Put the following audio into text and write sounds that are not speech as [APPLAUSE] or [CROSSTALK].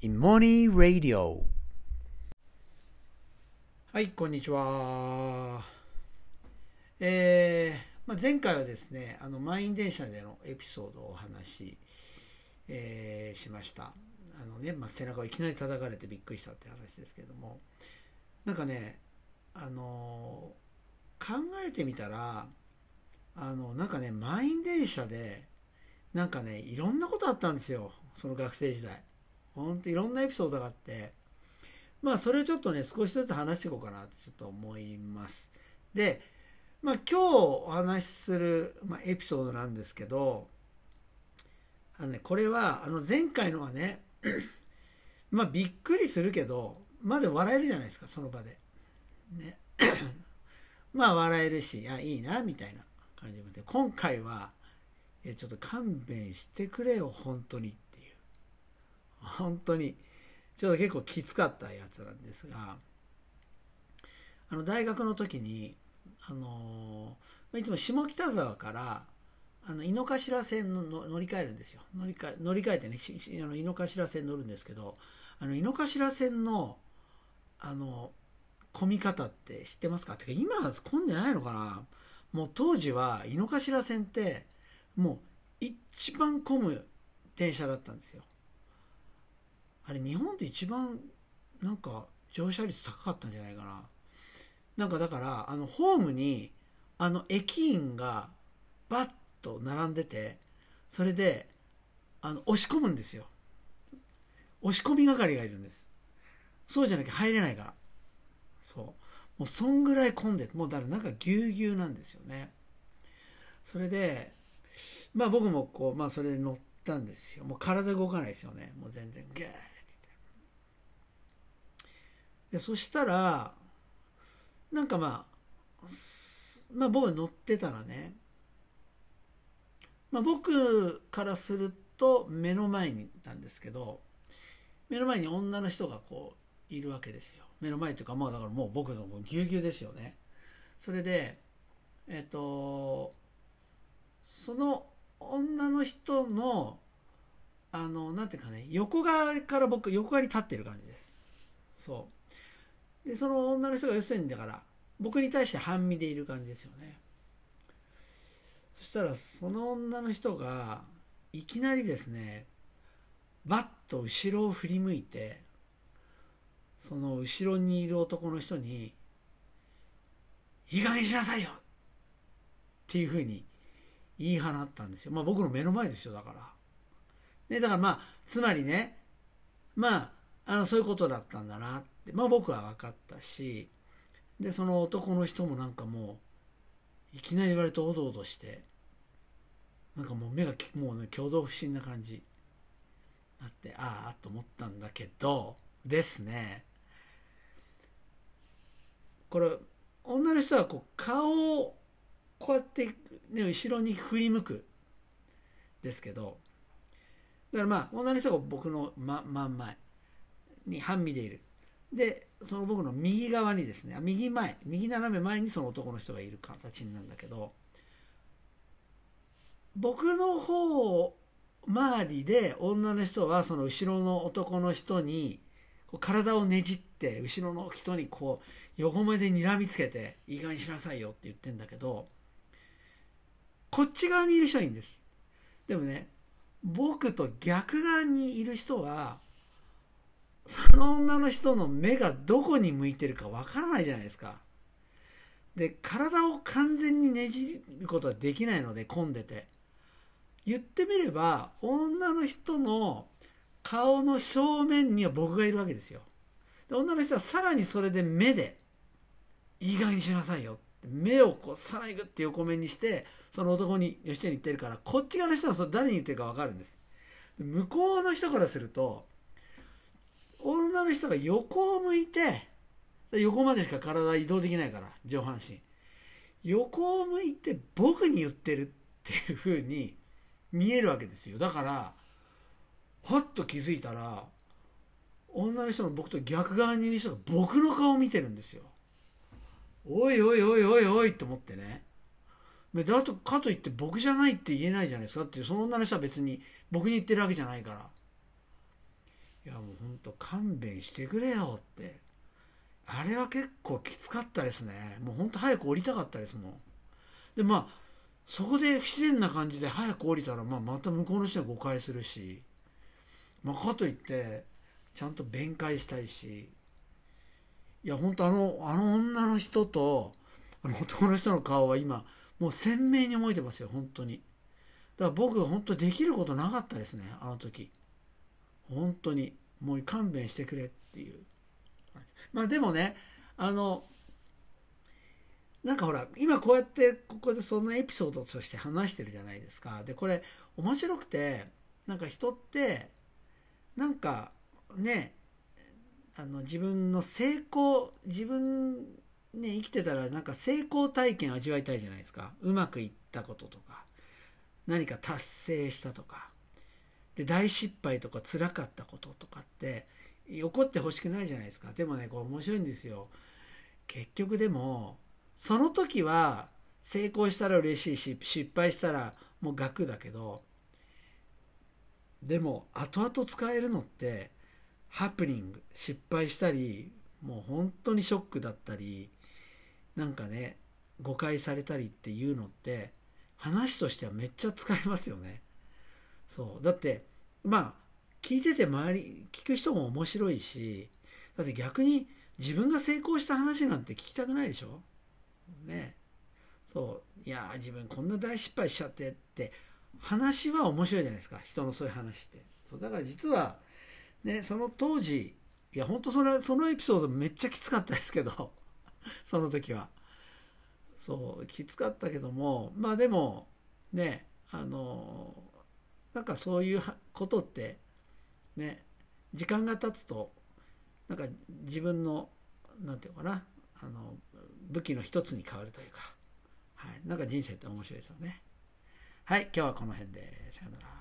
in Money Radio はい、こんにちは。えーまあ、前回はですね、あの満員電車でのエピソードをお話し、えーしました。あのね、まあ、背中をいきなり叩かれてびっくりしたって話ですけども、なんかね、あの考えてみたら、あのなんかね、満員電車で、なんかね、いろんなことあったんですよ、その学生時代。ほんといろんなエピソードがあって、まあそれをちょっとね少しずつ話していこうかなってちょっと思います。で、まあ今日お話しする、まあ、エピソードなんですけどあのねこれはあの前回のはね [CLEARS THROAT] まあびっくりするけどまだ笑えるじゃないですかその場で。ね [CLEARS THROAT] まあ笑えるしあいいなみたいな感じで今回はちょっと勘弁してくれよ本当にっ本当に。ちょっと結構きつかったやつなんですがあの大学の時にあのいつも下北沢からあの井の頭線の乗り換えるんですよ。乗り換え乗り換えてねあの井の頭線乗るんですけどあの井の頭線のあの混み方って知ってますか？てか今は混んでないのかな？もう当時は井の頭線ってもう一番混む電車だったんですよ。あれ日本で一番なんか乗車率高かったんじゃないかな。なんかだからあのホームにあの駅員がバッと並んでてそれであの押し込むんですよ。押し込み係がいるんです。そうじゃなきゃ入れないから。そう。もうそんぐらい混んでもうだからなんかぎゅうぎゅうなんですよね。それでまあ僕もこうまあそれで乗ったんですよ。もう体動かないですよね。もう全然ギューでそしたらなんかまあまあ僕乗ってたらねまあ僕からすると目の前になんですけど目の前に女の人がこういるわけですよ。目の前というかまあだからもう僕のぎゅうぎゅうですよね。それでえっ、とその女の人のあのなんていうかね横側から僕横側に立ってる感じです。そう。でその女の人が要するにだから僕に対して半身でいる感じですよねそしたらその女の人がいきなりですねバッと後ろを振り向いてその後ろにいる男の人に「いい加減しなさいよ!」っていうふうに言い放ったんですよまあ僕の目の前ですよだからね、だからまあつまりねまああのそういうことだったんだなってまあ僕は分かったしでその男の人もなんかもういきなり言われておどおどしてなんかもう目がもうね挙動不審な感じになってああと思ったんだけどですね。これ女の人はこう顔をこうやって、ね、後ろに振り向くですけどだからまあ女の人が僕の真真ん前に半身でいる。でその僕の右側にですね右前右斜め前にその男の人がいる形なんだけど僕の方周りで女の人はその後ろの男の人に体をねじって後ろの人にこう横目で睨みつけていい加減にしなさいよって言ってんだけどこっち側にいる人はいいんです。でもね僕と逆側にいる人はその女の人の目がどこに向いてるかわからないじゃないですか。で体を完全にねじることはできないので混んでて。言ってみれば女の人の顔の正面には僕がいるわけですよ。で女の人はさらにそれで目でいい加減にしなさいよ目をこうさらにグッて横目にしてその男に吉田に言ってるからこっち側の人はそれ誰に言ってるか分かるんです。向こうの人からするとの人が横を向いて横までしか体移動できないから上半身。横を向いて僕に言ってるっていう風に見えるわけですよ。だからはっと気づいたら女の人の僕と逆側にいる人が僕の顔を見てるんですよ。おいおいおいおいおいと思ってね。だとかといって僕じゃないって言えないじゃないですかっていうその女の人は別に僕に言ってるわけじゃないから。いやもう本と勘弁してくれよって。あれは結構きつかったですね。もうほんと早く降りたかったですもん。でまあそこで不自然な感じで早く降りたら、まあ、また向こうの人は誤解するし、まあ、かといってちゃんと弁解したいし。いや本当あのあの女の人とあの男の人の顔は今もう鮮明に覚えてますよ本当に。だから僕本当できることなかったですねあの時。本当にもう勘弁してくれっていう。まあでもねあのなんかほら今こうやってここでそのエピソードとして話してるじゃないですか。でこれ面白くてなんか人ってなんかねあの自分の成功自分ね生きてたらなんか成功体験味わいたいじゃないですか。うまくいったこととか何か達成したとか。で大失敗とか辛かったこととかって起こってほしくないじゃないですか。でもねこれ面白いんですよ。結局でもその時は成功したら嬉しいし失敗したらもう額だけどでも後々使えるのってハプニング。失敗したりもう本当にショックだったりなんかね誤解されたりっていうのって話としてはめっちゃ使えますよね。そう。だってまあ聞いてて周り聞く人も面白いしだって逆に自分が成功した話なんて聞きたくないでしょ？ね。そう。いや自分こんな大失敗しちゃってって話は面白いじゃないですか。人のそういう話って。そう。だから実はねその当時いや本当それそのエピソードめっちゃきつかったですけど [LAUGHS] その時は。そうきつかったけどもまあでもねあのなんかそういうことってね時間が経つとなんか自分の何て言うのかなあの武器の一つに変わるというか、はい、なんか人生って面白いですよね。はい、今日はこの辺で。さよなら。